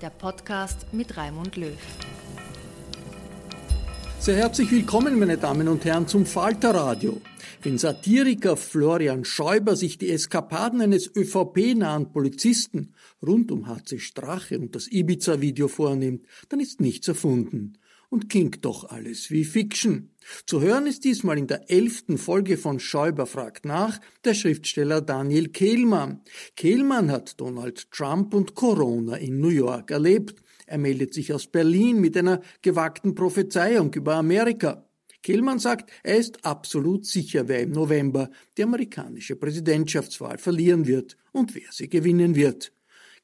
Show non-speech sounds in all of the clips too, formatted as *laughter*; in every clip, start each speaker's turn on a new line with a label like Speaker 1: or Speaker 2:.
Speaker 1: der Podcast mit Raimund Löw.
Speaker 2: Sehr herzlich willkommen, meine Damen und Herren, zum Falterradio. Wenn Satiriker Florian Schäuber sich die Eskapaden eines ÖVP-nahen Polizisten rund um HC Strache und das Ibiza-Video vornimmt, dann ist nichts erfunden und klingt doch alles wie Fiction. Zu hören ist diesmal in der elften Folge von Schäuber fragt nach der Schriftsteller Daniel Kehlmann. Kehlmann hat Donald Trump und Corona in New York erlebt. Er meldet sich aus Berlin mit einer gewagten Prophezeiung über Amerika. Kehlmann sagt, er ist absolut sicher, wer im November die amerikanische Präsidentschaftswahl verlieren wird und wer sie gewinnen wird.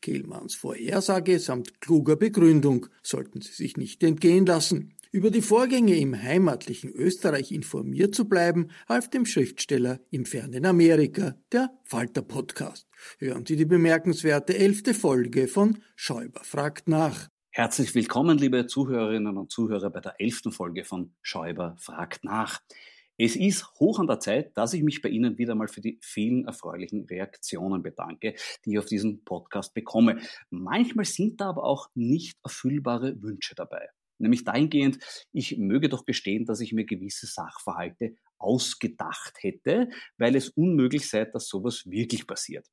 Speaker 2: Kehlmanns Vorhersage samt kluger Begründung sollten Sie sich nicht entgehen lassen. Über die Vorgänge im heimatlichen Österreich informiert zu bleiben, half dem Schriftsteller im fernen Amerika der Falter Podcast. Hören Sie die bemerkenswerte elfte Folge von Schäuber fragt nach.
Speaker 3: Herzlich willkommen, liebe Zuhörerinnen und Zuhörer, bei der elften Folge von Schäuber fragt nach. Es ist hoch an der Zeit, dass ich mich bei Ihnen wieder mal für die vielen erfreulichen Reaktionen bedanke, die ich auf diesen Podcast bekomme. Manchmal sind da aber auch nicht erfüllbare Wünsche dabei. Nämlich dahingehend, ich möge doch gestehen, dass ich mir gewisse Sachverhalte ausgedacht hätte, weil es unmöglich sei, dass sowas wirklich passiert.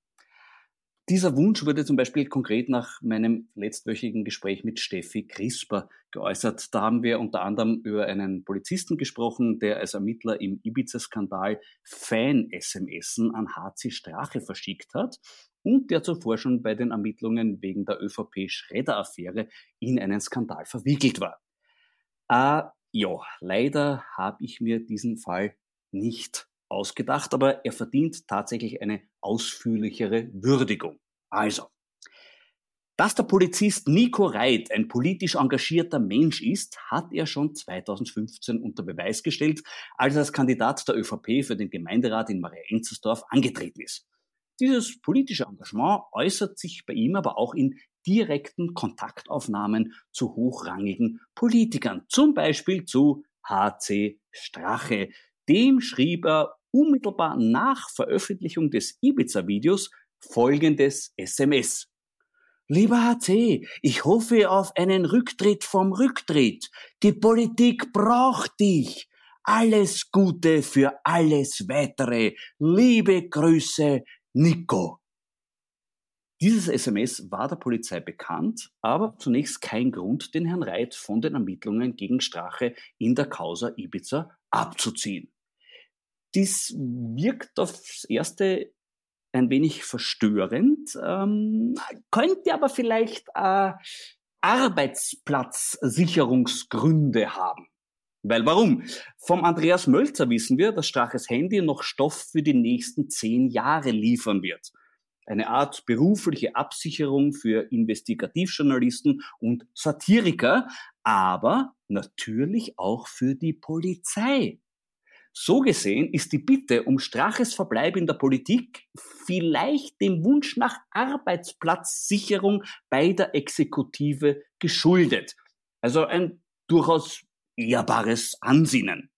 Speaker 3: Dieser Wunsch wurde zum Beispiel konkret nach meinem letztwöchigen Gespräch mit Steffi Crisper geäußert. Da haben wir unter anderem über einen Polizisten gesprochen, der als Ermittler im Ibiza-Skandal Fan-SMSen an HC Strache verschickt hat und der zuvor schon bei den Ermittlungen wegen der ÖVP-Schredder-Affäre in einen Skandal verwickelt war. Äh, ja, leider habe ich mir diesen Fall nicht ausgedacht, aber er verdient tatsächlich eine ausführlichere Würdigung. Also, dass der Polizist Nico Reit ein politisch engagierter Mensch ist, hat er schon 2015 unter Beweis gestellt, als er als Kandidat der ÖVP für den Gemeinderat in Maria-Enzersdorf angetreten ist. Dieses politische Engagement äußert sich bei ihm aber auch in direkten Kontaktaufnahmen zu hochrangigen Politikern, zum Beispiel zu HC Strache. Dem schrieb er unmittelbar nach Veröffentlichung des Ibiza-Videos folgendes SMS. Lieber HC, ich hoffe auf einen Rücktritt vom Rücktritt. Die Politik braucht dich. Alles Gute für alles Weitere. Liebe Grüße, Nico. Dieses SMS war der Polizei bekannt, aber zunächst kein Grund, den Herrn Reit von den Ermittlungen gegen Strache in der Causa Ibiza abzuziehen. Dies wirkt aufs erste ein wenig verstörend, ähm, könnte aber vielleicht äh, Arbeitsplatzsicherungsgründe haben. Weil warum? Vom Andreas Mölzer wissen wir, dass Straches Handy noch Stoff für die nächsten zehn Jahre liefern wird. Eine Art berufliche Absicherung für Investigativjournalisten und Satiriker, aber natürlich auch für die Polizei. So gesehen ist die Bitte um Straches Verbleib in der Politik vielleicht dem Wunsch nach Arbeitsplatzsicherung bei der Exekutive geschuldet. Also ein durchaus ehrbares Ansinnen.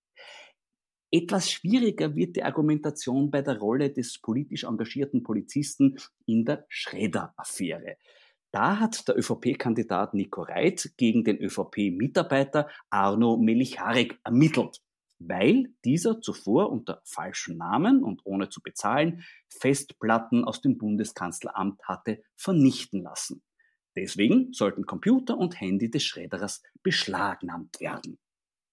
Speaker 3: Etwas schwieriger wird die Argumentation bei der Rolle des politisch engagierten Polizisten in der Schredder-Affäre. Da hat der ÖVP-Kandidat Nico Reit gegen den ÖVP-Mitarbeiter Arno Melicharek ermittelt, weil dieser zuvor unter falschem Namen und ohne zu bezahlen Festplatten aus dem Bundeskanzleramt hatte vernichten lassen. Deswegen sollten Computer und Handy des Schredderers beschlagnahmt werden.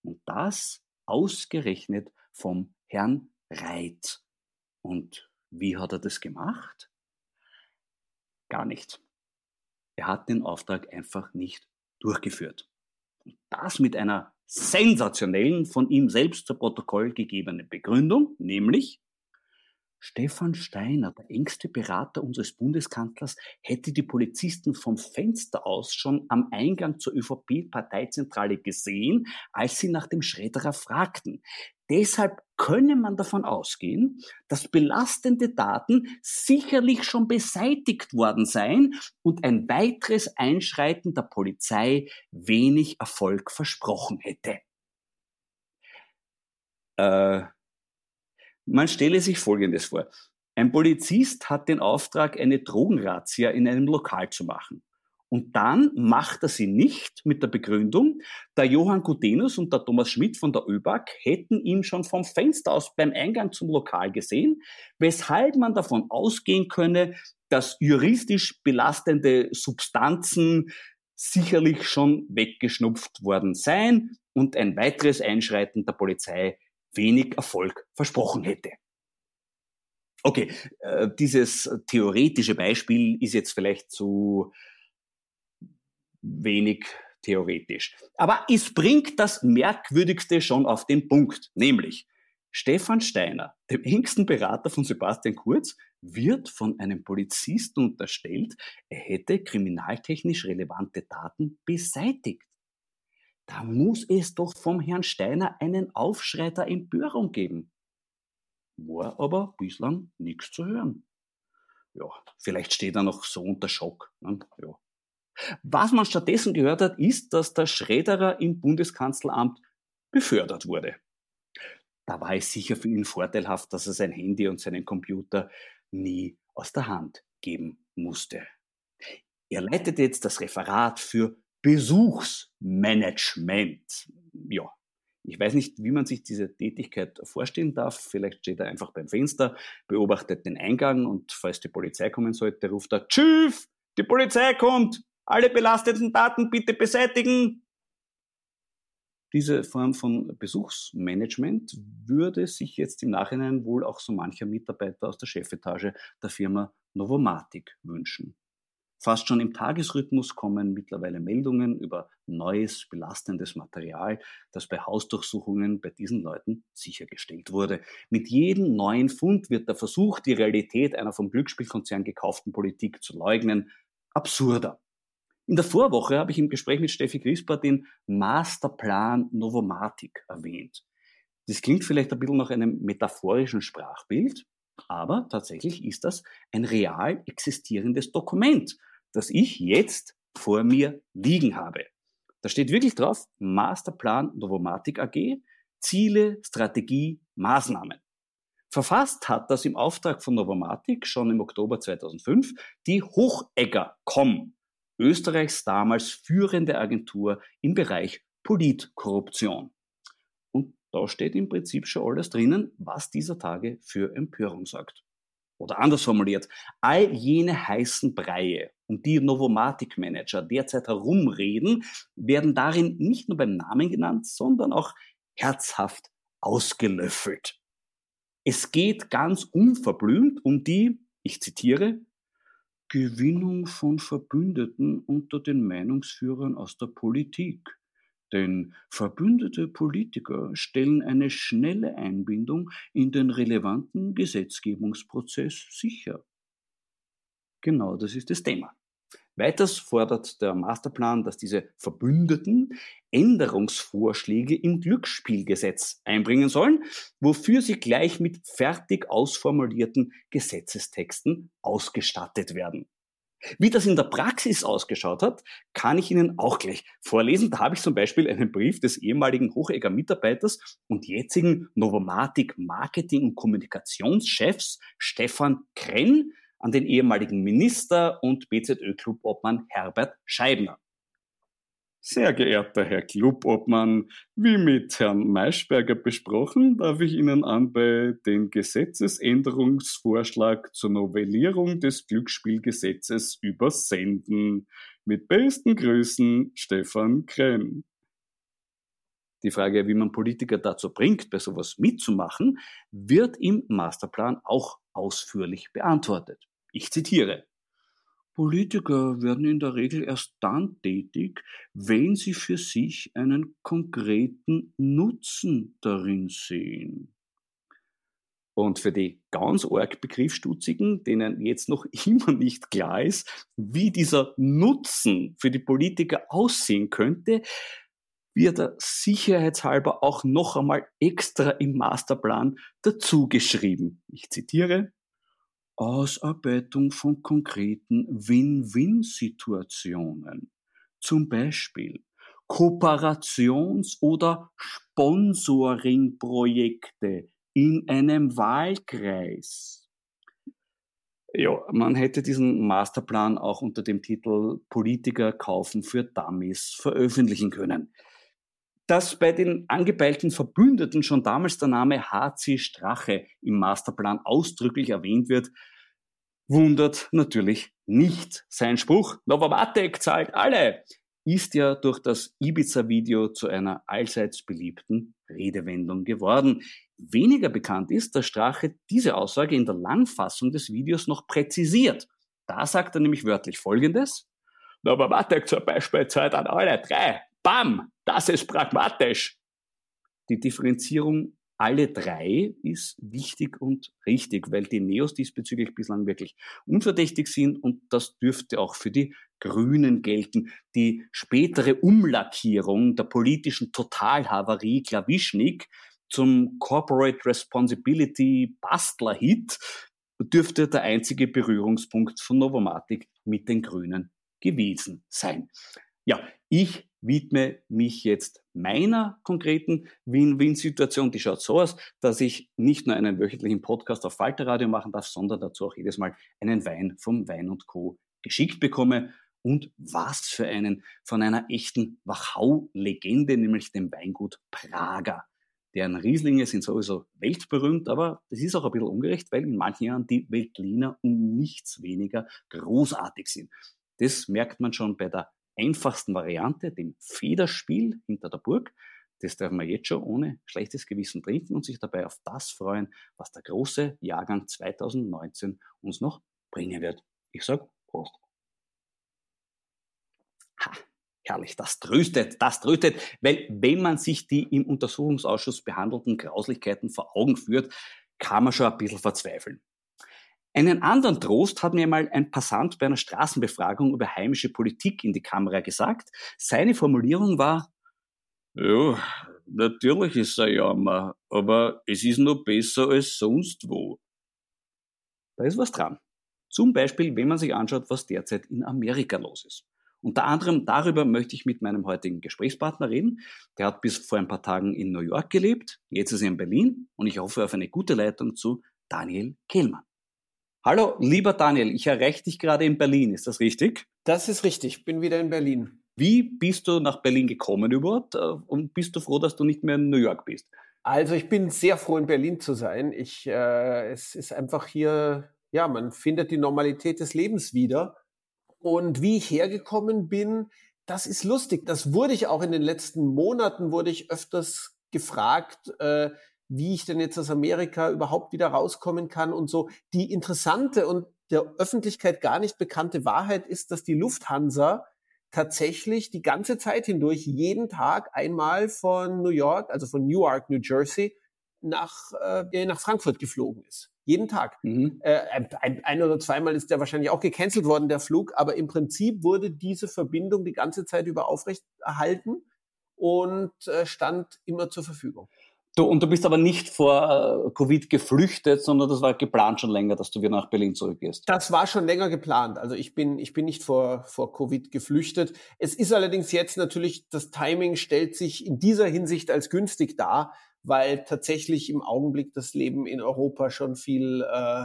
Speaker 3: Und das ausgerechnet vom Herrn Reit. Und wie hat er das gemacht? Gar nicht. Er hat den Auftrag einfach nicht durchgeführt. Und das mit einer sensationellen, von ihm selbst zu Protokoll gegebenen Begründung, nämlich Stefan Steiner, der engste Berater unseres Bundeskanzlers, hätte die Polizisten vom Fenster aus schon am Eingang zur ÖVP-Parteizentrale gesehen, als sie nach dem Schredderer fragten. Deshalb könne man davon ausgehen, dass belastende Daten sicherlich schon beseitigt worden seien und ein weiteres Einschreiten der Polizei wenig Erfolg versprochen hätte. Äh, man stelle sich Folgendes vor. Ein Polizist hat den Auftrag, eine Drogenrazzia in einem Lokal zu machen. Und dann macht er sie nicht mit der Begründung, der Johann Gutenus und der Thomas Schmidt von der ÖBAG hätten ihn schon vom Fenster aus beim Eingang zum Lokal gesehen, weshalb man davon ausgehen könne, dass juristisch belastende Substanzen sicherlich schon weggeschnupft worden seien und ein weiteres Einschreiten der Polizei wenig Erfolg versprochen hätte. Okay, äh, dieses theoretische Beispiel ist jetzt vielleicht zu wenig theoretisch. Aber es bringt das Merkwürdigste schon auf den Punkt, nämlich Stefan Steiner, dem engsten Berater von Sebastian Kurz, wird von einem Polizisten unterstellt, er hätte kriminaltechnisch relevante Daten beseitigt. Da muss es doch vom Herrn Steiner einen Aufschrei der Empörung geben. War aber bislang nichts zu hören. Ja, vielleicht steht er noch so unter Schock. Ne? Ja. Was man stattdessen gehört hat, ist, dass der Schrederer im Bundeskanzleramt befördert wurde. Da war es sicher für ihn vorteilhaft, dass er sein Handy und seinen Computer nie aus der Hand geben musste. Er leitet jetzt das Referat für Besuchsmanagement. Ja, ich weiß nicht, wie man sich diese Tätigkeit vorstellen darf. Vielleicht steht er einfach beim Fenster, beobachtet den Eingang und falls die Polizei kommen sollte, ruft er, Tschüss, die Polizei kommt, alle belasteten Daten bitte beseitigen. Diese Form von Besuchsmanagement würde sich jetzt im Nachhinein wohl auch so mancher Mitarbeiter aus der Chefetage der Firma Novomatic wünschen. Fast schon im Tagesrhythmus kommen mittlerweile Meldungen über neues, belastendes Material, das bei Hausdurchsuchungen bei diesen Leuten sichergestellt wurde. Mit jedem neuen Fund wird der Versuch, die Realität einer vom Glücksspielkonzern gekauften Politik zu leugnen, absurder. In der Vorwoche habe ich im Gespräch mit Steffi Crisper den Masterplan Novomatic erwähnt. Das klingt vielleicht ein bisschen nach einem metaphorischen Sprachbild, aber tatsächlich ist das ein real existierendes Dokument, das ich jetzt vor mir liegen habe. Da steht wirklich drauf, Masterplan Novomatic AG, Ziele, Strategie, Maßnahmen. Verfasst hat das im Auftrag von Novomatic schon im Oktober 2005 die Hochegger.com, Österreichs damals führende Agentur im Bereich Politkorruption. Da steht im Prinzip schon alles drinnen, was dieser Tage für Empörung sorgt. Oder anders formuliert, all jene heißen Breie, um die Novomatic-Manager derzeit herumreden, werden darin nicht nur beim Namen genannt, sondern auch herzhaft ausgelöffelt. Es geht ganz unverblümt um die, ich zitiere, Gewinnung von Verbündeten unter den Meinungsführern aus der Politik, Denn verbündete Politiker stellen eine schnelle Einbindung in den relevanten Gesetzgebungsprozess sicher. Genau das ist das Thema. Weiters fordert der Masterplan, dass diese Verbündeten Änderungsvorschläge im Glücksspielgesetz einbringen sollen, wofür sie gleich mit fertig ausformulierten Gesetzestexten ausgestattet werden. Wie das in der Praxis ausgeschaut hat, kann ich Ihnen auch gleich vorlesen. Da habe ich zum Beispiel einen Brief des ehemaligen Hochegger Mitarbeiters und jetzigen Novomatic Marketing- und Kommunikationschefs Stefan Krenn an den ehemaligen Minister und BZÖ-Clubobmann Herbert Scheibner. Sehr geehrter Herr Clubobmann, wie mit Herrn Maischberger besprochen, darf ich Ihnen anbei den Gesetzesänderungsvorschlag zur Novellierung des Glücksspielgesetzes übersenden. Mit besten Grüßen, Stefan Krenn. Die Frage, wie man Politiker dazu bringt, bei sowas mitzumachen, wird im Masterplan auch ausführlich beantwortet. Ich zitiere. Politiker werden in der Regel erst dann tätig, wenn sie für sich einen konkreten Nutzen darin sehen. Und für die ganz arg Begriffsstutzigen, denen jetzt noch *laughs* immer nicht klar ist, wie dieser Nutzen für die Politiker aussehen könnte, wird er sicherheitshalber auch noch einmal extra im Masterplan dazugeschrieben. Ich zitiere, Ausarbeitung von konkreten Win-Win-Situationen. Zum Beispiel Kooperations- oder Sponsoring-Projekte in einem Wahlkreis. Ja, man hätte diesen Masterplan auch unter dem Titel Politiker kaufen für Dummies veröffentlichen können. Dass bei den angepeilten Verbündeten schon damals der Name HC Strache im Masterplan ausdrücklich erwähnt wird, wundert natürlich nicht. Sein Spruch, Novomatic zahlt alle, ist ja durch das Ibiza-Video zu einer allseits beliebten Redewendung geworden. Weniger bekannt ist, dass Strache diese Aussage in der Langfassung des Videos noch präzisiert. Da sagt er nämlich wörtlich Folgendes. Novomatic zur Beispiel zahlt an alle drei. Bam! Das ist pragmatisch. Die Differenzierung alle drei ist wichtig und richtig, weil die Neos diesbezüglich bislang wirklich unverdächtig sind und das dürfte auch für die Grünen gelten. Die spätere Umlackierung der politischen Totalhavarie Klawischnik zum Corporate Responsibility Bastler-Hit dürfte der einzige Berührungspunkt von Novomatic mit den Grünen gewesen sein. Ja, ich widme mich jetzt meiner konkreten Win-Win-Situation. Die schaut so aus, dass ich nicht nur einen wöchentlichen Podcast auf Falterradio machen darf, sondern dazu auch jedes Mal einen Wein vom Wein und Co. geschickt bekomme. Und was für einen von einer echten Wachau-Legende, nämlich dem Weingut Prager. Deren Rieslinge sind sowieso weltberühmt, aber das ist auch ein bisschen ungerecht, weil in manchen Jahren die Weltliner um nichts weniger großartig sind. Das merkt man schon bei der einfachsten Variante, dem Federspiel hinter der Burg. Das darf man jetzt schon ohne schlechtes Gewissen trinken und sich dabei auf das freuen, was der große Jahrgang 2019 uns noch bringen wird. Ich sage Prost. Ha, herrlich, das tröstet, das tröstet, weil wenn man sich die im Untersuchungsausschuss behandelten Grauslichkeiten vor Augen führt, kann man schon ein bisschen verzweifeln. Einen anderen Trost hat mir mal ein Passant bei einer Straßenbefragung über heimische Politik in die Kamera gesagt. Seine Formulierung war, ja, natürlich ist er Jammer, aber es ist noch besser als sonst wo. Da ist was dran. Zum Beispiel, wenn man sich anschaut, was derzeit in Amerika los ist. Unter anderem darüber möchte ich mit meinem heutigen Gesprächspartner reden. Der hat bis vor ein paar Tagen in New York gelebt, jetzt ist er in Berlin und ich hoffe auf eine gute Leitung zu Daniel Kehlmann. Hallo, lieber Daniel, ich erreiche dich gerade in Berlin, ist das richtig?
Speaker 4: Das ist richtig, bin wieder in Berlin.
Speaker 3: Wie bist du nach Berlin gekommen überhaupt äh, und bist du froh, dass du nicht mehr in New York bist?
Speaker 4: Also ich bin sehr froh, in Berlin zu sein. Ich, äh, es ist einfach hier, ja, man findet die Normalität des Lebens wieder. Und wie ich hergekommen bin, das ist lustig. Das wurde ich auch in den letzten Monaten, wurde ich öfters gefragt, äh, wie ich denn jetzt aus Amerika überhaupt wieder rauskommen kann und so. Die interessante und der Öffentlichkeit gar nicht bekannte Wahrheit ist, dass die Lufthansa tatsächlich die ganze Zeit hindurch jeden Tag einmal von New York, also von Newark, New Jersey, nach, äh, nach Frankfurt geflogen ist. Jeden Tag. Mhm. Äh, ein, ein, oder zweimal ist der wahrscheinlich auch gecancelt worden, der Flug, aber im Prinzip wurde diese Verbindung die ganze Zeit über aufrechterhalten und äh, stand immer zur Verfügung.
Speaker 3: Du, und du bist aber nicht vor äh, Covid geflüchtet, sondern das war geplant schon länger, dass du wieder nach Berlin zurückgehst.
Speaker 4: Das war schon länger geplant. Also ich bin, ich bin nicht vor, vor Covid geflüchtet. Es ist allerdings jetzt natürlich, das Timing stellt sich in dieser Hinsicht als günstig dar, weil tatsächlich im Augenblick das Leben in Europa schon viel äh,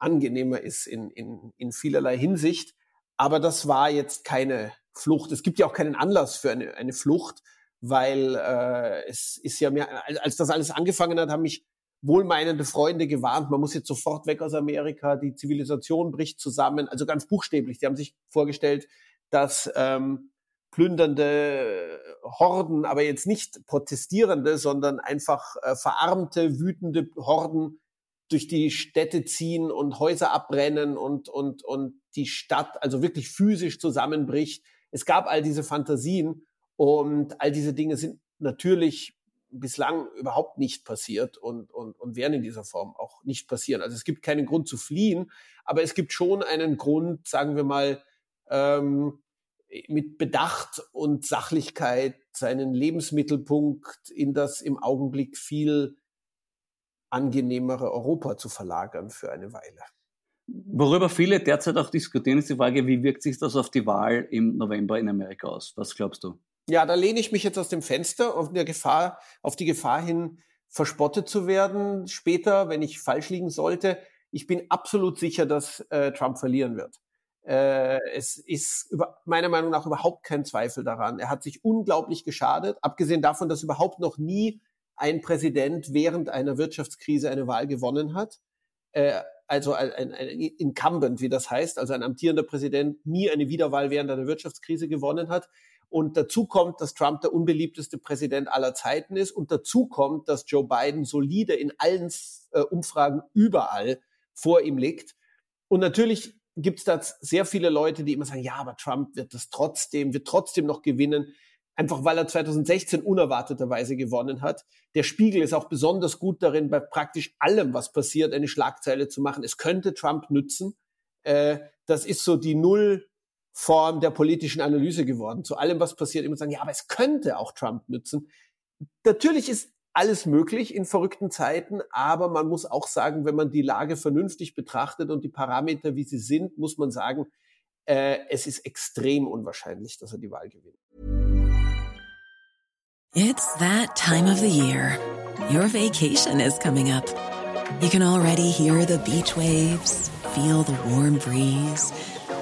Speaker 4: angenehmer ist in, in, in vielerlei Hinsicht. Aber das war jetzt keine Flucht. Es gibt ja auch keinen Anlass für eine, eine Flucht weil äh, es ist ja mehr, als das alles angefangen hat, haben mich wohlmeinende Freunde gewarnt, man muss jetzt sofort weg aus Amerika, die Zivilisation bricht zusammen, also ganz buchstäblich. Die haben sich vorgestellt, dass ähm, plündernde Horden, aber jetzt nicht protestierende, sondern einfach äh, verarmte, wütende Horden durch die Städte ziehen und Häuser abbrennen und, und, und die Stadt also wirklich physisch zusammenbricht. Es gab all diese Fantasien und all diese Dinge sind natürlich bislang überhaupt nicht passiert und, und, und werden in dieser Form auch nicht passieren. Also es gibt keinen Grund zu fliehen, aber es gibt schon einen Grund, sagen wir mal, ähm, mit Bedacht und Sachlichkeit seinen Lebensmittelpunkt in das im Augenblick viel angenehmere Europa zu verlagern für eine Weile.
Speaker 3: Worüber viele derzeit auch diskutieren, ist die Frage, wie wirkt sich das auf die Wahl im November in Amerika aus? Was glaubst du?
Speaker 4: Ja, da lehne ich mich jetzt aus dem Fenster auf, der Gefahr, auf die Gefahr hin, verspottet zu werden später, wenn ich falsch liegen sollte. Ich bin absolut sicher, dass äh, Trump verlieren wird. Äh, es ist über, meiner Meinung nach überhaupt kein Zweifel daran. Er hat sich unglaublich geschadet, abgesehen davon, dass überhaupt noch nie ein Präsident während einer Wirtschaftskrise eine Wahl gewonnen hat. Äh, also ein, ein, ein Incumbent, wie das heißt, also ein amtierender Präsident nie eine Wiederwahl während einer Wirtschaftskrise gewonnen hat. Und dazu kommt, dass Trump der unbeliebteste Präsident aller Zeiten ist. Und dazu kommt, dass Joe Biden solide in allen äh, Umfragen überall vor ihm liegt. Und natürlich gibt es da sehr viele Leute, die immer sagen, ja, aber Trump wird das trotzdem, wird trotzdem noch gewinnen, einfach weil er 2016 unerwarteterweise gewonnen hat. Der Spiegel ist auch besonders gut darin, bei praktisch allem, was passiert, eine Schlagzeile zu machen. Es könnte Trump nützen. Äh, das ist so die Null Form der politischen Analyse geworden. Zu allem, was passiert, immer sagen, ja, aber es könnte auch Trump nützen. Natürlich ist alles möglich in verrückten Zeiten, aber man muss auch sagen, wenn man die Lage vernünftig betrachtet und die Parameter, wie sie sind, muss man sagen, äh, es ist extrem unwahrscheinlich, dass er die Wahl gewinnt.
Speaker 5: It's that time of the year. Your vacation is coming up. You can already hear the beach waves, feel the warm breeze.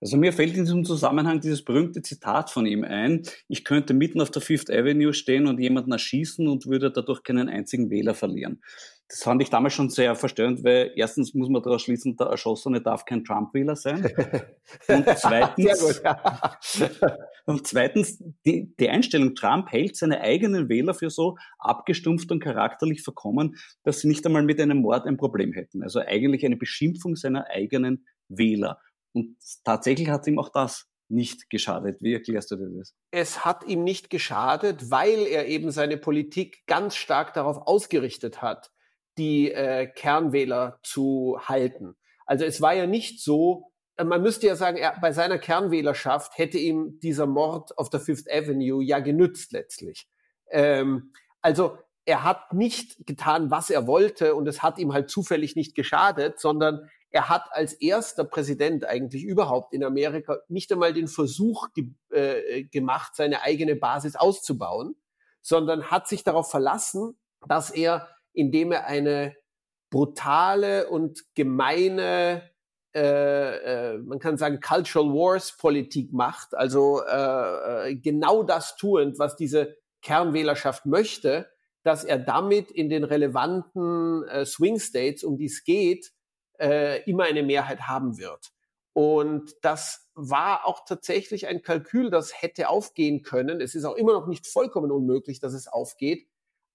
Speaker 3: Also mir fällt in diesem Zusammenhang dieses berühmte Zitat von ihm ein, ich könnte mitten auf der Fifth Avenue stehen und jemanden erschießen und würde dadurch keinen einzigen Wähler verlieren. Das fand ich damals schon sehr verstörend, weil erstens muss man daraus schließen, der Erschossene darf kein Trump-Wähler sein. Und *laughs* zweitens, gut, ja. und zweitens die, die Einstellung, Trump hält seine eigenen Wähler für so abgestumpft und charakterlich verkommen, dass sie nicht einmal mit einem Mord ein Problem hätten. Also eigentlich eine Beschimpfung seiner eigenen Wähler. Und tatsächlich hat ihm auch das nicht geschadet. Wie erklärst du dir das?
Speaker 4: Es hat ihm nicht geschadet, weil er eben seine Politik ganz stark darauf ausgerichtet hat, die äh, Kernwähler zu halten. Also es war ja nicht so, äh, man müsste ja sagen, er, bei seiner Kernwählerschaft hätte ihm dieser Mord auf der Fifth Avenue ja genützt letztlich. Ähm, also er hat nicht getan, was er wollte und es hat ihm halt zufällig nicht geschadet, sondern er hat als erster Präsident eigentlich überhaupt in Amerika nicht einmal den Versuch ge äh, gemacht, seine eigene Basis auszubauen, sondern hat sich darauf verlassen, dass er, indem er eine brutale und gemeine, äh, äh, man kann sagen, Cultural Wars Politik macht, also äh, äh genau das tuend, was diese Kernwählerschaft möchte, dass er damit in den relevanten äh, Swing States, um die es geht, äh, immer eine Mehrheit haben wird. Und das war auch tatsächlich ein Kalkül, das hätte aufgehen können. Es ist auch immer noch nicht vollkommen unmöglich, dass es aufgeht.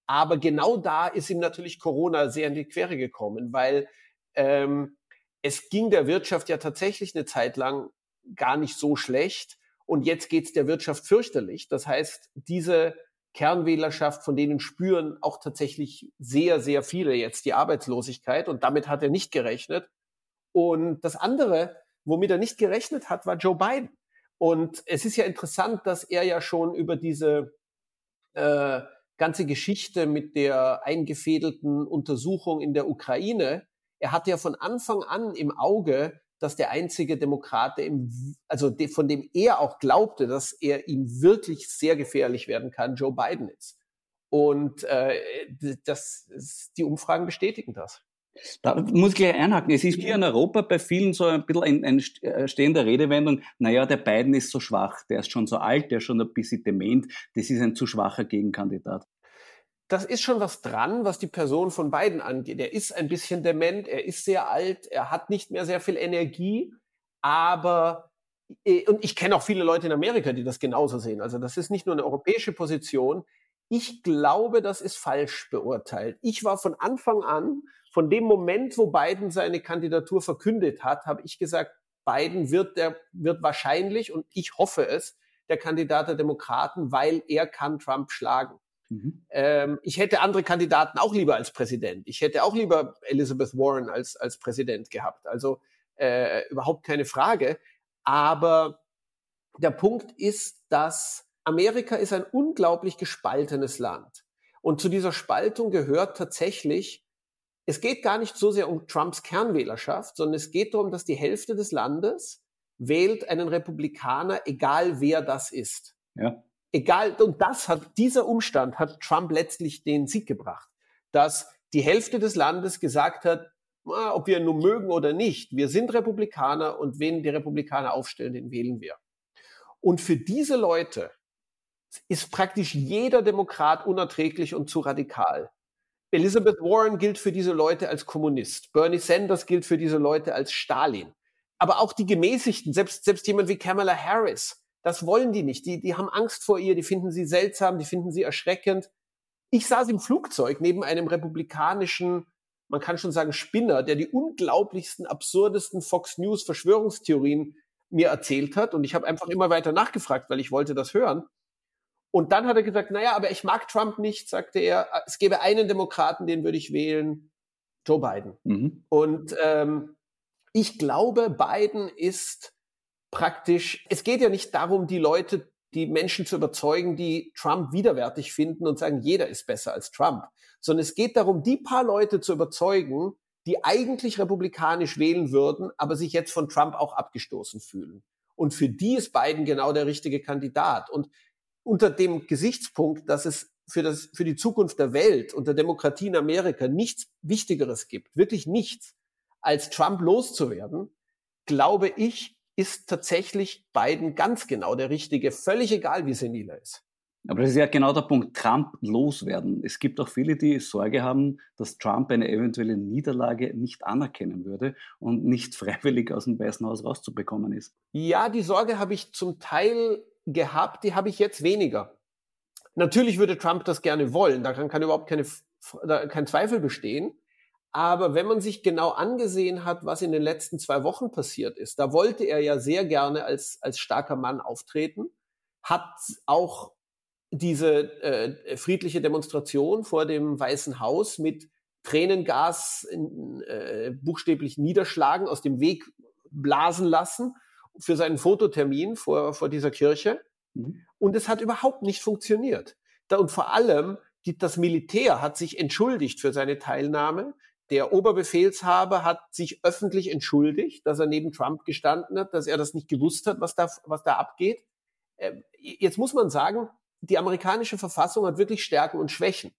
Speaker 4: Aber genau da ist ihm natürlich Corona sehr in die Quere gekommen, weil ähm, es ging der Wirtschaft ja tatsächlich eine Zeit lang gar nicht so schlecht. Und jetzt geht's der Wirtschaft fürchterlich. Das heißt, diese Kernwählerschaft, von denen spüren auch tatsächlich sehr, sehr viele jetzt die Arbeitslosigkeit. Und damit hat er nicht gerechnet. Und das andere, womit er nicht gerechnet hat, war Joe Biden. Und es ist ja interessant, dass er ja schon über diese äh, ganze Geschichte mit der eingefädelten Untersuchung in der Ukraine, er hatte ja von Anfang an im Auge, dass der einzige Demokrat, im, also de, von dem er auch glaubte, dass er ihm wirklich sehr gefährlich werden kann, Joe Biden ist. Und äh, das, die Umfragen bestätigen das.
Speaker 3: Da muss ich gleich einhaken. Es ist hier in Europa bei vielen so ein bisschen eine ein äh, stehende Redewendung, naja, der Biden ist so schwach, der ist schon so alt, der ist schon ein bisschen dement, das ist ein zu schwacher Gegenkandidat
Speaker 4: das ist schon was dran, was die Person von beiden angeht. Er ist ein bisschen dement, er ist sehr alt, er hat nicht mehr sehr viel Energie, aber äh, und ich kenne auch viele Leute in Amerika, die das genauso sehen. Also das ist nicht nur eine europäische Position. Ich glaube, das ist falsch beurteilt. Ich war von Anfang an, von dem Moment, wo Biden seine Kandidatur verkündet hat, habe ich gesagt, Biden wird der wird wahrscheinlich und ich hoffe es der Kandidat der Demokraten, weil er kann Trump schlagen. Mhm. Ähm, ich hätte andere Kandidaten auch lieber als Präsident. Ich hätte auch lieber Elizabeth Warren als, als Präsident gehabt. Also äh, überhaupt keine Frage. Aber der Punkt ist, dass Amerika ist ein unglaublich gespaltenes Land. Und zu dieser Spaltung gehört tatsächlich, es geht gar nicht so sehr um Trumps Kernwählerschaft, sondern es geht darum, dass die Hälfte des Landes wählt einen Republikaner, egal wer das ist. Ja egal, und das hat, dieser Umstand hat Trump letztlich den Sieg gebracht, dass die Hälfte des Landes gesagt hat, ob wir ihn nun mögen oder nicht, wir sind Republikaner und wen die Republikaner aufstellen, den wählen wir. Und für diese Leute ist praktisch jeder Demokrat unerträglich und zu radikal. Elizabeth Warren gilt für diese Leute als Kommunist. Bernie Sanders gilt für diese Leute als Stalin. Aber auch die Gemäßigten, selbst, selbst jemand wie Kamala Harris, das wollen die nicht. Die, die haben Angst vor ihr, die finden sie seltsam, die finden sie erschreckend. Ich saß im Flugzeug neben einem republikanischen, man kann schon sagen, Spinner, der die unglaublichsten, absurdesten Fox News Verschwörungstheorien mir erzählt hat. Und ich habe einfach immer weiter nachgefragt, weil ich wollte das hören. Und dann hat er gesagt, naja, aber ich mag Trump nicht, sagte er. Es gäbe einen Demokraten, den würde ich wählen, Joe Biden. Mhm. Und ähm, ich glaube, Biden ist praktisch, es geht ja nicht darum, die Leute, die Menschen zu überzeugen, die Trump widerwärtig finden und sagen, jeder ist besser als Trump, sondern es geht darum, die paar Leute zu überzeugen, die eigentlich republikanisch wählen würden, aber sich jetzt von Trump auch abgestoßen fühlen. Und für die ist Biden genau der richtige Kandidat. Und unter dem Gesichtspunkt, dass es für, das, für die Zukunft der Welt und der Demokratie in Amerika nichts Wichtigeres gibt, wirklich nichts, als Trump loszuwerden, glaube ich, ist tatsächlich Biden ganz genau der Richtige, völlig egal, wie senil er ist.
Speaker 3: Aber das ist ja genau der Punkt, Trump loswerden. Es gibt auch viele, die Sorge haben, dass Trump eine eventuelle Niederlage nicht anerkennen würde und nicht *laughs* freiwillig aus dem Weißen Haus rauszubekommen ist.
Speaker 4: Ja, die Sorge habe ich zum Teil gehabt, die habe ich jetzt weniger. Natürlich würde Trump das gerne wollen, da kann, kann überhaupt keine, kein Zweifel bestehen. Aber wenn man sich genau angesehen hat, was in den letzten zwei Wochen passiert ist, da wollte er ja sehr gerne als, als starker Mann auftreten, hat auch diese äh, friedliche Demonstration vor dem Weißen Haus mit Tränengas äh, buchstäblich niederschlagen, aus dem Weg blasen lassen für seinen Fototermin vor, vor dieser Kirche. Mhm. Und es hat überhaupt nicht funktioniert. Da, und vor allem, die, das Militär hat sich entschuldigt für seine Teilnahme. Der Oberbefehlshaber hat sich öffentlich entschuldigt, dass er neben Trump gestanden hat, dass er das nicht gewusst hat, was da, was da abgeht. Ähm, jetzt muss man sagen, die amerikanische Verfassung hat wirklich Stärken und Schwächen.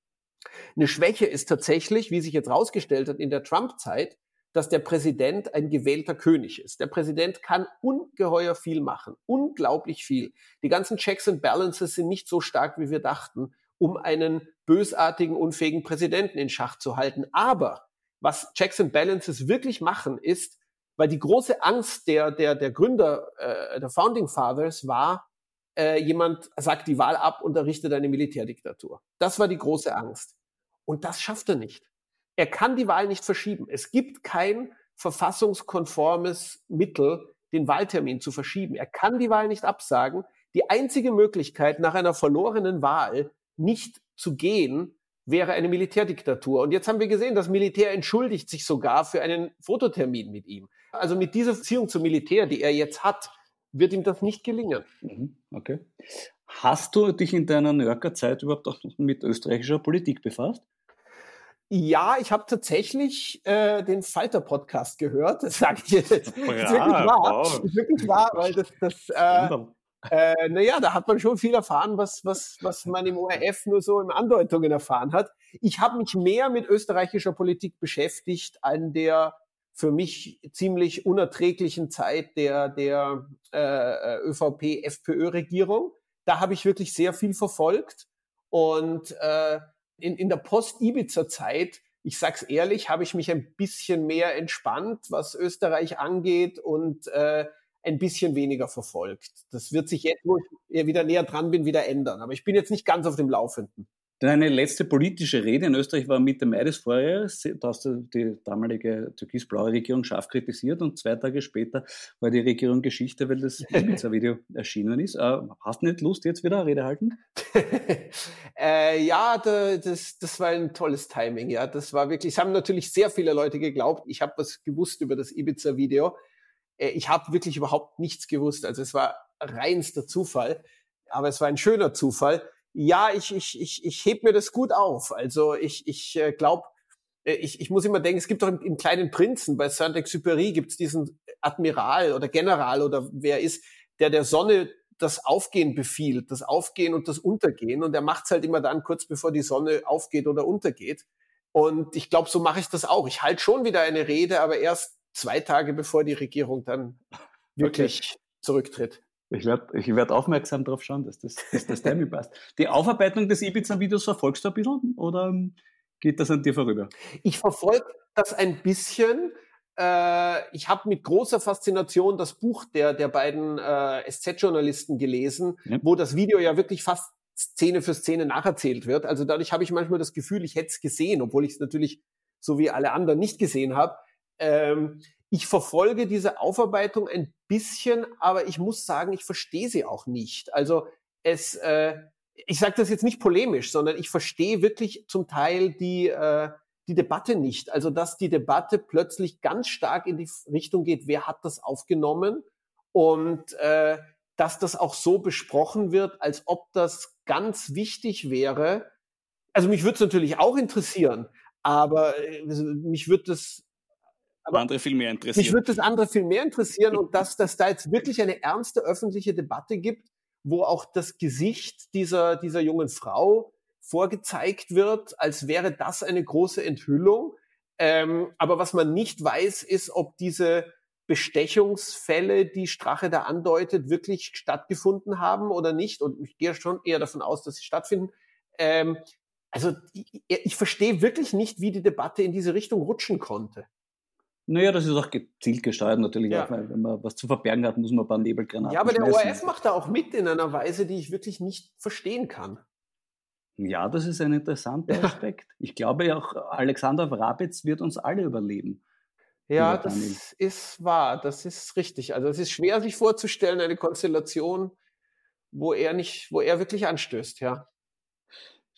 Speaker 4: Eine Schwäche ist tatsächlich, wie sich jetzt rausgestellt hat in der Trump-Zeit, dass der Präsident ein gewählter König ist. Der Präsident kann ungeheuer viel machen, unglaublich viel. Die ganzen Checks and Balances sind nicht so stark, wie wir dachten. um einen bösartigen, unfähigen Präsidenten in Schach zu halten. Aber was Checks and Balances wirklich machen, ist, weil die große Angst der, der, der Gründer, äh, der Founding Fathers war, äh, jemand sagt die Wahl ab und errichtet eine Militärdiktatur. Das war die große Angst. Und das schafft er nicht. Er kann die Wahl nicht verschieben. Es gibt kein verfassungskonformes Mittel, den Wahltermin zu verschieben. Er kann die Wahl nicht absagen. Die einzige Möglichkeit, nach einer verlorenen Wahl nicht zu gehen, wäre eine Militärdiktatur. Und jetzt haben wir gesehen, das Militär entschuldigt sich sogar für einen Fototermin mit ihm. Also mit dieser Beziehung zum Militär, die er jetzt hat, wird ihm das nicht gelingen.
Speaker 3: Mhm, okay. Hast du dich in deiner New Yorker Zeit überhaupt auch mit österreichischer Politik befasst?
Speaker 4: Ja, ich habe tatsächlich äh, den Falter-Podcast gehört. Das sage ich jetzt. Das *laughs* ist wirklich wahr. Das ist wirklich wahr, weil das, das äh, äh, naja, da hat man schon viel erfahren, was, was, was man im ORF nur so in Andeutungen erfahren hat. Ich habe mich mehr mit österreichischer Politik beschäftigt an der für mich ziemlich unerträglichen Zeit der, der äh, ÖVP-FPÖ-Regierung. Da habe ich wirklich sehr viel verfolgt. Und äh, in, in der Post-Ibiza-Zeit, ich sag's ehrlich, habe ich mich ein bisschen mehr entspannt, was Österreich angeht und äh, ein bisschen weniger verfolgt. Das wird sich jetzt, wo ich wieder näher dran bin, wieder ändern. Aber ich bin jetzt nicht ganz auf dem Laufenden.
Speaker 3: Deine letzte politische Rede in Österreich war Mitte Mai des Vorjahres. Da hast du die damalige türkis-blaue Regierung scharf kritisiert und zwei Tage später war die Regierung Geschichte, weil das *laughs* Ibiza-Video erschienen ist. Äh, hast du nicht Lust, jetzt wieder eine Rede halten? *laughs*
Speaker 4: äh, ja, das, das war ein tolles Timing. Ja, das war wirklich. Es haben natürlich sehr viele Leute geglaubt. Ich habe was gewusst über das Ibiza-Video. Äh, ich habe wirklich überhaupt nichts gewusst. Also es war reinster Zufall, aber es war ein schöner Zufall ja, ich, ich, ich, ich heb mir das gut auf. Also ich, ich äh, glaube, äh, ich, ich muss immer denken, es gibt doch im, im kleinen Prinzen, bei Saint-Exupéry gibt es diesen Admiral oder General oder wer ist, der der Sonne das Aufgehen befiehlt, das Aufgehen und das Untergehen. Und er macht's halt immer dann kurz bevor die Sonne aufgeht oder untergeht. Und ich glaube, so mache ich das auch. Ich halte schon wieder eine Rede, aber erst zwei Tage bevor die Regierung dann *laughs* wirklich okay. zurücktritt.
Speaker 3: Ich werde ich werd aufmerksam darauf schauen, dass das, dass das Timing *laughs* passt. Die Aufarbeitung des Ibiza-Videos verfolgst du ein bisschen oder geht das an dir vorüber?
Speaker 4: Ich verfolge das ein bisschen. Äh, ich habe mit großer Faszination das Buch der, der beiden äh, SZ-Journalisten gelesen, ja. wo das Video ja wirklich fast Szene für Szene nacherzählt wird. Also dadurch habe ich manchmal das Gefühl, ich hätte es gesehen, obwohl ich es natürlich so wie alle anderen nicht gesehen habe. Ähm, ich verfolge diese Aufarbeitung ein bisschen, aber ich muss sagen, ich verstehe sie auch nicht. Also es, äh, ich sage das jetzt nicht polemisch, sondern ich verstehe wirklich zum Teil die, äh, die Debatte nicht. Also dass die Debatte plötzlich ganz stark in die Richtung geht, wer hat das aufgenommen und äh, dass das auch so besprochen wird, als ob das ganz wichtig wäre. Also mich würde es natürlich auch interessieren, aber äh, mich würde das
Speaker 3: aber andere viel mehr interessieren.
Speaker 4: Mich würde das andere viel mehr interessieren und dass, dass da jetzt wirklich eine ernste öffentliche Debatte gibt, wo auch das Gesicht dieser, dieser jungen Frau vorgezeigt wird, als wäre das eine große Enthüllung. Ähm, aber was man nicht weiß, ist, ob diese Bestechungsfälle, die Strache da andeutet, wirklich stattgefunden haben oder nicht. Und ich gehe schon eher davon aus, dass sie stattfinden. Ähm, also ich, ich verstehe wirklich nicht, wie die Debatte in diese Richtung rutschen konnte.
Speaker 3: Naja, das ist auch gezielt gesteuert natürlich. Ja. Auch, weil wenn man was zu verbergen hat, muss man ein paar Nebelgranaten
Speaker 4: Ja, aber der ORF macht da auch mit in einer Weise, die ich wirklich nicht verstehen kann.
Speaker 3: Ja, das ist ein interessanter Aspekt. Ich glaube ja auch, Alexander Wrabetz wird uns alle überleben.
Speaker 4: Ja, das ist wahr, das ist richtig. Also es ist schwer, sich vorzustellen, eine Konstellation, wo er nicht, wo er wirklich anstößt, ja.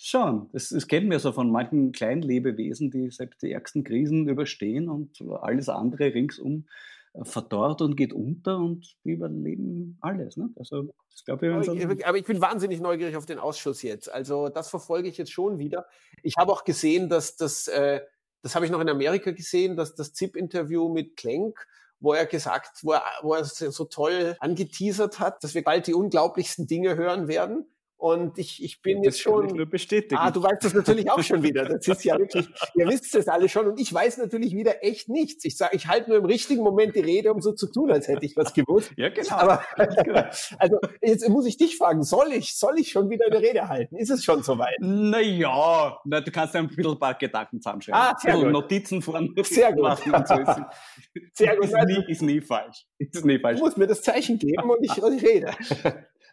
Speaker 3: Schon. Das, das kennen wir so von manchen kleinen Lebewesen, die selbst die ärgsten Krisen überstehen und alles andere ringsum äh, verdorrt und geht unter und die überleben alles. Ne? Also,
Speaker 4: das glaub ich, aber, ich, aber ich bin wahnsinnig neugierig auf den Ausschuss jetzt. Also das verfolge ich jetzt schon wieder. Ich habe auch gesehen, dass das, äh, das habe ich noch in Amerika gesehen, dass das ZIP-Interview mit Klenk wo er gesagt, wo er, wo er so toll angeteasert hat, dass wir bald die unglaublichsten Dinge hören werden. Und ich, ich bin das jetzt schon.
Speaker 3: Kann ich nur bestätigen.
Speaker 4: Ah, du weißt das natürlich auch schon wieder. Das ist ja wirklich, *laughs* ihr wisst es alle schon. Und ich weiß natürlich wieder echt nichts. Ich sage, ich halte nur im richtigen Moment die Rede, um so zu tun, als hätte ich was gewusst.
Speaker 3: Ja, genau.
Speaker 4: Aber *laughs* also jetzt muss ich dich fragen, soll ich, soll ich schon wieder eine Rede halten? Ist es schon soweit?
Speaker 3: Naja, na, du kannst ein bisschen ein paar Gedanken zusammenschreiben.
Speaker 4: Ah, sehr gut.
Speaker 3: Notizen von
Speaker 4: Sehr gut.
Speaker 3: so. *laughs*
Speaker 4: Sehr gut.
Speaker 3: ist, nie, ist nie falsch. Ist nie falsch.
Speaker 4: Du musst mir das Zeichen geben und ich, und ich rede.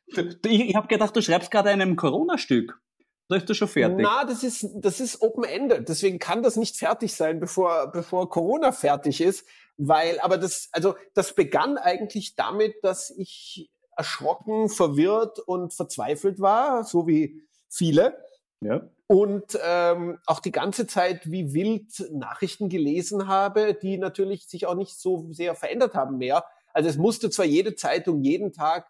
Speaker 3: Ich, ich habe gedacht, du schreibst gerade einem Corona-Stück. Da ist das schon fertig.
Speaker 4: Na, das ist, das ist Open-Ended. Deswegen kann das nicht fertig sein, bevor, bevor Corona fertig ist. Weil, aber das, also, das begann eigentlich damit, dass ich erschrocken, verwirrt und verzweifelt war, so wie viele.
Speaker 3: Ja.
Speaker 4: Und ähm, auch die ganze Zeit wie wild Nachrichten gelesen habe, die natürlich sich auch nicht so sehr verändert haben mehr. Also es musste zwar jede Zeitung jeden Tag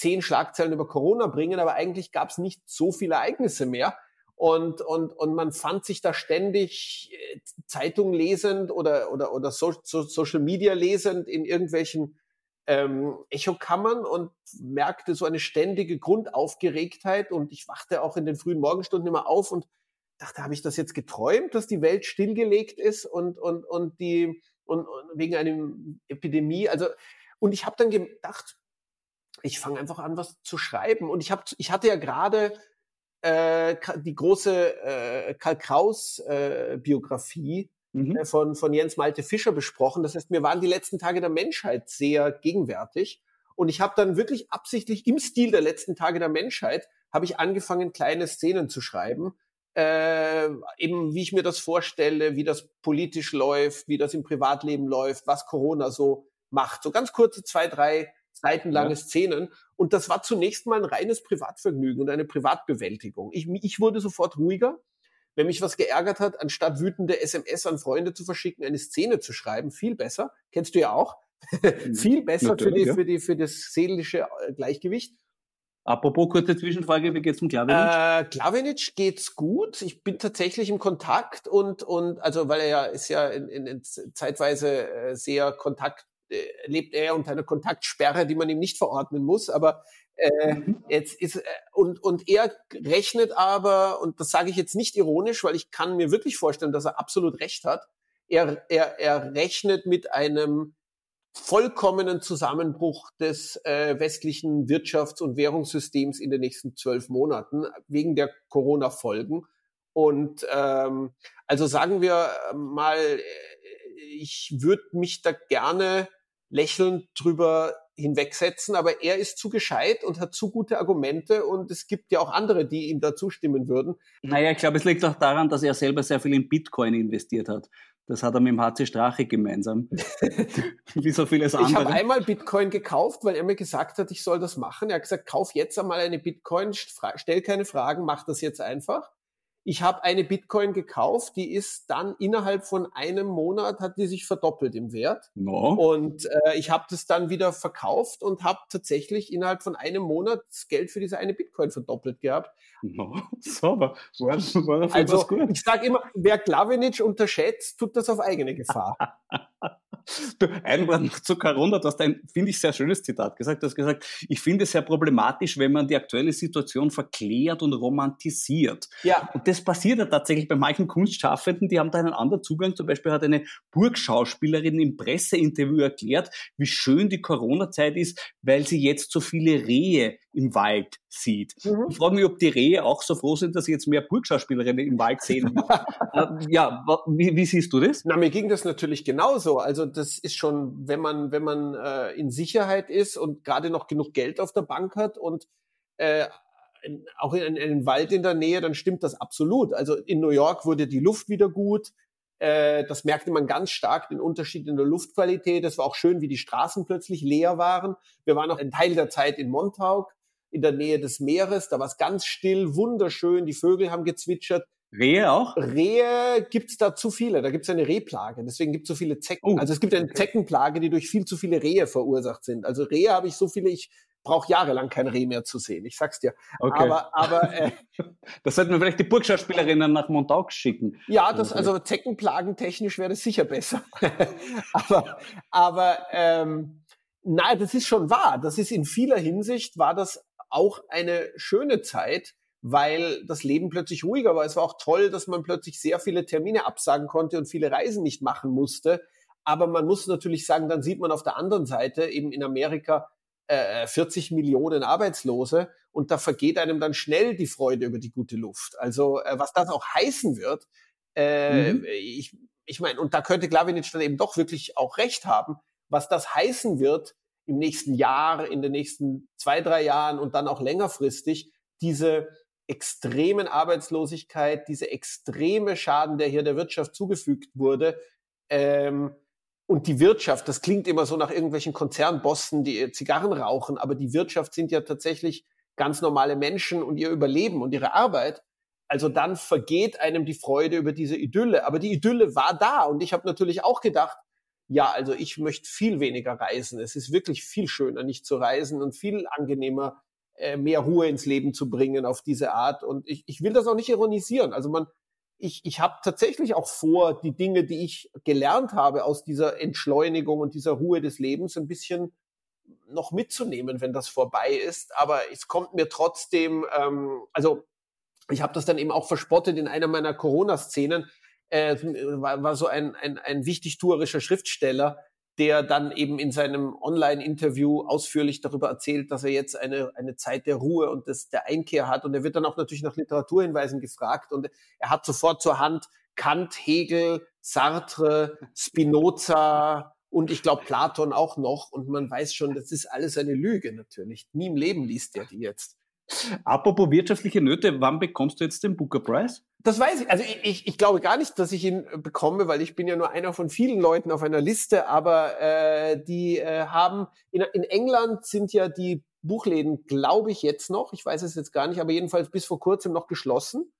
Speaker 4: zehn Schlagzeilen über Corona bringen, aber eigentlich gab es nicht so viele Ereignisse mehr. Und, und, und man fand sich da ständig äh, Zeitung lesend oder, oder, oder so, so, Social Media lesend in irgendwelchen ähm, Echokammern und merkte so eine ständige Grundaufgeregtheit. Und ich wachte auch in den frühen Morgenstunden immer auf und dachte, habe ich das jetzt geträumt, dass die Welt stillgelegt ist und, und, und die und, und wegen einer Epidemie. Also, und ich habe dann gedacht, ich fange einfach an, was zu schreiben. Und ich habe, ich hatte ja gerade äh, die große äh, Karl Kraus äh, Biografie mhm. äh, von von Jens Malte Fischer besprochen. Das heißt, mir waren die letzten Tage der Menschheit sehr gegenwärtig. Und ich habe dann wirklich absichtlich im Stil der letzten Tage der Menschheit habe ich angefangen, kleine Szenen zu schreiben. Äh, eben wie ich mir das vorstelle, wie das politisch läuft, wie das im Privatleben läuft, was Corona so macht. So ganz kurze zwei, drei seitenlange ja. Szenen. Und das war zunächst mal ein reines Privatvergnügen und eine Privatbewältigung. Ich, ich wurde sofort ruhiger. Wenn mich was geärgert hat, anstatt wütende SMS an Freunde zu verschicken, eine Szene zu schreiben, viel besser. Kennst du ja auch. Mhm. *laughs* viel besser für, die, für, die, für das seelische äh, Gleichgewicht.
Speaker 3: Apropos kurze Zwischenfrage, wie geht's um Klavinic?
Speaker 4: Äh, Klavinic geht's gut. Ich bin tatsächlich im Kontakt und und also weil er ja ist ja in, in, in zeitweise äh, sehr Kontakt lebt er unter einer Kontaktsperre, die man ihm nicht verordnen muss, aber äh, mhm. jetzt ist äh, und und er rechnet aber und das sage ich jetzt nicht ironisch, weil ich kann mir wirklich vorstellen, dass er absolut recht hat. Er er er rechnet mit einem vollkommenen Zusammenbruch des äh, westlichen Wirtschafts- und Währungssystems in den nächsten zwölf Monaten wegen der Corona-Folgen. Und ähm, also sagen wir mal, äh, ich würde mich da gerne lächelnd drüber hinwegsetzen, aber er ist zu gescheit und hat zu gute Argumente und es gibt ja auch andere, die ihm da zustimmen würden.
Speaker 3: Naja, ich glaube, es liegt auch daran, dass er selber sehr viel in Bitcoin investiert hat. Das hat er mit dem HC Strache gemeinsam. *laughs* Wie so vieles andere.
Speaker 4: Ich habe einmal Bitcoin gekauft, weil er mir gesagt hat, ich soll das machen. Er hat gesagt, kauf jetzt einmal eine Bitcoin, stell keine Fragen, mach das jetzt einfach ich habe eine Bitcoin gekauft, die ist dann innerhalb von einem Monat hat die sich verdoppelt im Wert.
Speaker 3: No.
Speaker 4: Und äh, ich habe das dann wieder verkauft und habe tatsächlich innerhalb von einem Monat das Geld für diese eine Bitcoin verdoppelt gehabt.
Speaker 3: No. *laughs* Sauber. War,
Speaker 4: war also gut. ich sage immer, wer Klavinic unterschätzt, tut das auf eigene Gefahr. *laughs*
Speaker 3: Du, ein Wort noch zu Corona, du hast ein, finde ich, sehr schönes Zitat gesagt. Du hast gesagt, ich finde es sehr problematisch, wenn man die aktuelle Situation verklärt und romantisiert.
Speaker 4: Ja.
Speaker 3: Und das passiert ja tatsächlich bei manchen Kunstschaffenden, die haben da einen anderen Zugang. Zum Beispiel hat eine Burgschauspielerin im Presseinterview erklärt, wie schön die Corona-Zeit ist, weil sie jetzt so viele Rehe im Wald sieht. Mhm. Ich frage mich, ob die Rehe auch so froh sind, dass sie jetzt mehr Burgschauspielerinnen im Wald sehen. *laughs* äh, ja, wie, wie, siehst du das?
Speaker 4: Na, mir ging das natürlich genauso. Also das ist schon, wenn man, wenn man äh, in Sicherheit ist und gerade noch genug Geld auf der Bank hat und äh, auch in, in einen Wald in der Nähe, dann stimmt das absolut. Also in New York wurde die Luft wieder gut. Äh, das merkte man ganz stark, den Unterschied in der Luftqualität. Es war auch schön, wie die Straßen plötzlich leer waren. Wir waren noch einen Teil der Zeit in Montauk in der Nähe des Meeres. Da war es ganz still, wunderschön. Die Vögel haben gezwitschert.
Speaker 3: Rehe auch?
Speaker 4: Rehe gibt's da zu viele. Da gibt's eine Rehplage. Deswegen gibt's so viele Zecken. Oh. Also es gibt eine Zeckenplage, die durch viel zu viele Rehe verursacht sind. Also Rehe habe ich so viele, ich brauche jahrelang kein Reh mehr zu sehen. Ich sag's dir. Okay. Aber, aber äh, *laughs*
Speaker 3: das sollten wir vielleicht die Burgschauspielerinnen nach Montauk schicken.
Speaker 4: Ja, das also Zeckenplagen technisch wäre das sicher besser. *laughs* aber aber ähm, nein, das ist schon wahr. Das ist in vieler Hinsicht war das auch eine schöne Zeit, weil das Leben plötzlich ruhiger war. Es war auch toll, dass man plötzlich sehr viele Termine absagen konnte und viele Reisen nicht machen musste. Aber man muss natürlich sagen, dann sieht man auf der anderen Seite eben in Amerika äh, 40 Millionen Arbeitslose und da vergeht einem dann schnell die Freude über die gute Luft. Also äh, was das auch heißen wird, äh, mhm. ich, ich meine, und da könnte Glavinic dann eben doch wirklich auch recht haben, was das heißen wird im nächsten Jahr, in den nächsten zwei, drei Jahren und dann auch längerfristig, diese extremen Arbeitslosigkeit, diese extreme Schaden, der hier der Wirtschaft zugefügt wurde, ähm, und die Wirtschaft, das klingt immer so nach irgendwelchen Konzernbossen, die Zigarren rauchen, aber die Wirtschaft sind ja tatsächlich ganz normale Menschen und ihr Überleben und ihre Arbeit. Also dann vergeht einem die Freude über diese Idylle. Aber die Idylle war da und ich habe natürlich auch gedacht, ja, also ich möchte viel weniger reisen. Es ist wirklich viel schöner, nicht zu reisen und viel angenehmer, äh, mehr Ruhe ins Leben zu bringen auf diese Art. Und ich, ich will das auch nicht ironisieren. Also man, ich, ich habe tatsächlich auch vor, die Dinge, die ich gelernt habe aus dieser Entschleunigung und dieser Ruhe des Lebens, ein bisschen noch mitzunehmen, wenn das vorbei ist. Aber es kommt mir trotzdem, ähm, also ich habe das dann eben auch verspottet in einer meiner Corona-Szenen, äh, war, war so ein, ein, ein wichtigtuerischer Schriftsteller, der dann eben in seinem Online-Interview ausführlich darüber erzählt, dass er jetzt eine, eine Zeit der Ruhe und des, der Einkehr hat. Und er wird dann auch natürlich nach Literaturhinweisen gefragt. Und er hat sofort zur Hand Kant, Hegel, Sartre, Spinoza und ich glaube Platon auch noch. Und man weiß schon, das ist alles eine Lüge natürlich. Nie im Leben liest er die jetzt.
Speaker 3: Apropos wirtschaftliche Nöte, wann bekommst du jetzt den Booker Prize?
Speaker 4: Das weiß ich. Also ich, ich, ich glaube gar nicht, dass ich ihn bekomme, weil ich bin ja nur einer von vielen Leuten auf einer Liste. Aber äh, die äh, haben in, in England sind ja die Buchläden, glaube ich, jetzt noch. Ich weiß es jetzt gar nicht, aber jedenfalls bis vor kurzem noch geschlossen.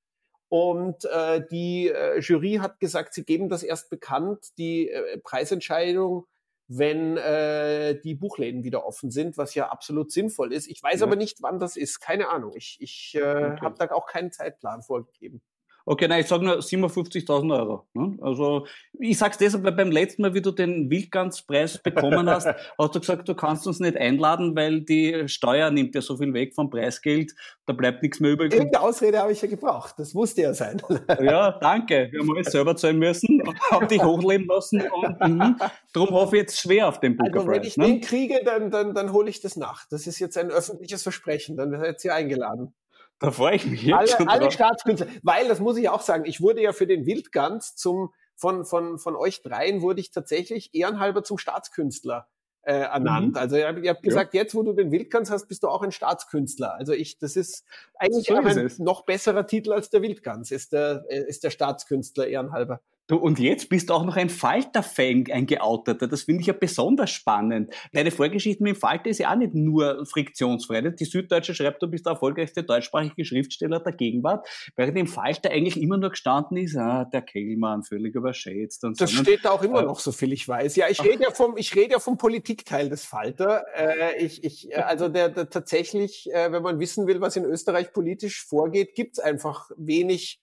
Speaker 4: Und äh, die äh, Jury hat gesagt, sie geben das erst bekannt, die äh, Preisentscheidung wenn äh, die Buchläden wieder offen sind, was ja absolut sinnvoll ist. Ich weiß ja. aber nicht, wann das ist. Keine Ahnung. Ich, ich äh, habe da auch keinen Zeitplan vorgegeben.
Speaker 3: Okay, nein, ich sage nur 57.000 Euro. Ne? Also ich sag's deshalb, weil beim letzten Mal, wie du den Wildganspreis bekommen hast, *laughs* hast du gesagt, du kannst uns nicht einladen, weil die Steuer nimmt ja so viel weg vom Preisgeld, da bleibt nichts mehr übrig.
Speaker 4: Irgendeine Ausrede habe ich ja gebraucht, das musste ja sein. *laughs*
Speaker 3: ja, danke. Wir haben alles selber zahlen müssen, *laughs* haben dich hochleben lassen und mh, darum hoffe ich jetzt schwer auf den Booker
Speaker 4: Also wenn ich ne? den kriege, dann, dann, dann hole ich das nach. Das ist jetzt ein öffentliches Versprechen, dann wird sie eingeladen.
Speaker 3: Da freue ich mich jetzt
Speaker 4: alle,
Speaker 3: schon
Speaker 4: alle Staatskünstler, weil das muss ich auch sagen, ich wurde ja für den Wildgans zum von von von euch dreien wurde ich tatsächlich ehrenhalber zum Staatskünstler äh, ernannt. Mhm. Also ihr, habt gesagt, ja. jetzt wo du den Wildgans hast, bist du auch ein Staatskünstler. Also ich, das ist eigentlich so ist ein es. noch besserer Titel als der Wildgans, ist der äh, ist der Staatskünstler ehrenhalber.
Speaker 3: Du, und jetzt bist du auch noch ein Falter-Fan, ein geouteter. Das finde ich ja besonders spannend. Deine Vorgeschichte mit dem Falter ist ja auch nicht nur friktionsfrei. Die Süddeutsche schreibt, du bist der erfolgreichste deutschsprachige Schriftsteller der Gegenwart, während im Falter eigentlich immer nur gestanden ist, ah, der Kegelmann, völlig überschätzt. Und
Speaker 4: das
Speaker 3: so.
Speaker 4: steht da auch immer äh, noch, so viel ich weiß. Ja, ich rede ja vom, ich rede ja vom Politikteil des Falter. Äh, ich, ich, äh, also der, der tatsächlich, äh, wenn man wissen will, was in Österreich politisch vorgeht, gibt's einfach wenig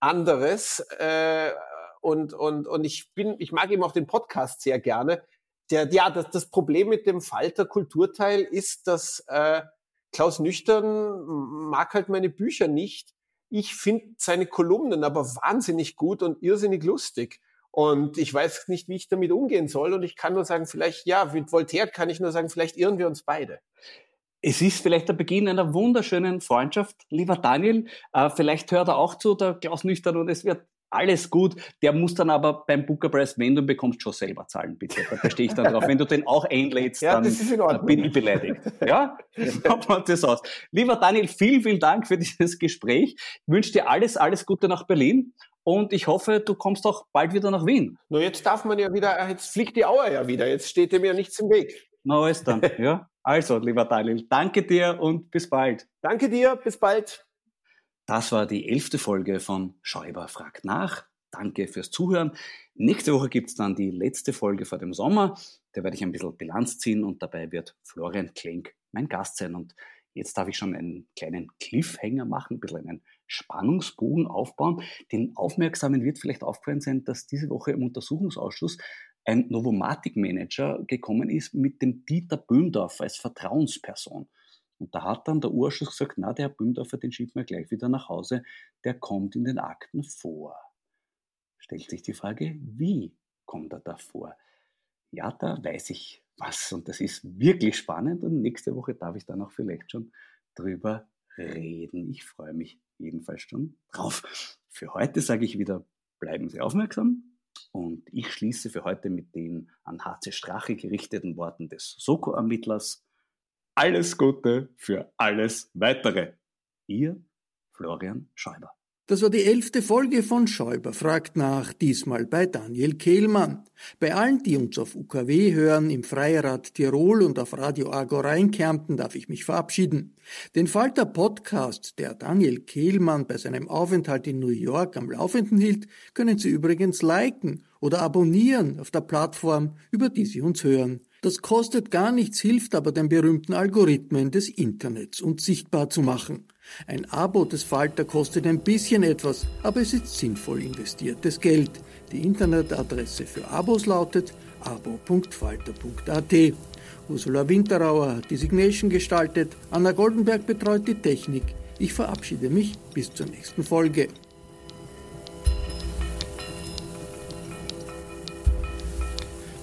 Speaker 4: anderes. Äh, und, und, und ich bin, ich mag eben auch den Podcast sehr gerne. Der, ja, das, das Problem mit dem Falter Kulturteil ist, dass äh, Klaus Nüchtern mag halt meine Bücher nicht. Ich finde seine Kolumnen aber wahnsinnig gut und irrsinnig lustig. Und ich weiß nicht, wie ich damit umgehen soll. Und ich kann nur sagen, vielleicht, ja, mit Voltaire kann ich nur sagen, vielleicht irren wir uns beide.
Speaker 3: Es ist vielleicht der Beginn einer wunderschönen Freundschaft, lieber Daniel. Äh, vielleicht hört er auch zu, der Klaus Nüchtern, und es wird alles gut. Der muss dann aber beim Booker Prize, wenn du ihn bekommst, schon selber zahlen, bitte. Da bestehe ich dann drauf. Wenn du den auch einlädst, *laughs* ja, dann bin ich beleidigt. Ja, kommt man das aus. Lieber Daniel, vielen, vielen Dank für dieses Gespräch. Ich wünsche dir alles, alles Gute nach Berlin. Und ich hoffe, du kommst auch bald wieder nach Wien.
Speaker 4: Nur jetzt darf man ja wieder, jetzt fliegt die Auer ja wieder. Jetzt steht dem ja nichts im Weg.
Speaker 3: Na, alles dann, ja. Also, lieber Daniel, danke dir und bis bald.
Speaker 4: Danke dir, bis bald.
Speaker 3: Das war die elfte Folge von Schäuber fragt nach. Danke fürs Zuhören. Nächste Woche gibt's dann die letzte Folge vor dem Sommer. Da werde ich ein bisschen Bilanz ziehen und dabei wird Florian Klenk mein Gast sein. Und jetzt darf ich schon einen kleinen Cliffhanger machen, ein bisschen einen Spannungsbogen aufbauen. Den Aufmerksamen wird vielleicht aufgefallen sein, dass diese Woche im Untersuchungsausschuss ein Novomatic-Manager gekommen ist mit dem Dieter Böhndorf als Vertrauensperson. Und da hat dann der Urschuss gesagt, na, der Herr Bümdorfer, den schieben wir gleich wieder nach Hause, der kommt in den Akten vor. Stellt sich die Frage, wie kommt er da vor? Ja, da weiß ich was und das ist wirklich spannend und nächste Woche darf ich dann auch vielleicht schon drüber reden. Ich freue mich jedenfalls schon drauf. Für heute sage ich wieder, bleiben Sie aufmerksam und ich schließe für heute mit den an HC Strache gerichteten Worten des Soko-Ermittlers. Alles Gute für alles Weitere. Ihr Florian Schäuber.
Speaker 2: Das war die elfte Folge von Schäuber fragt nach, diesmal bei Daniel Kehlmann. Bei allen, die uns auf UKW hören, im Freirad Tirol und auf Radio Agora in darf ich mich verabschieden. Den Falter Podcast, der Daniel Kehlmann bei seinem Aufenthalt in New York am Laufenden hielt, können Sie übrigens liken oder abonnieren auf der Plattform, über die Sie uns hören. Das kostet gar nichts, hilft aber den berühmten Algorithmen des Internets, uns sichtbar zu machen. Ein Abo des Falter kostet ein bisschen etwas, aber es ist sinnvoll investiertes Geld. Die Internetadresse für Abos lautet abo.falter.at. Ursula Winterauer hat die Signation gestaltet, Anna Goldenberg betreut die Technik. Ich verabschiede mich bis zur nächsten Folge.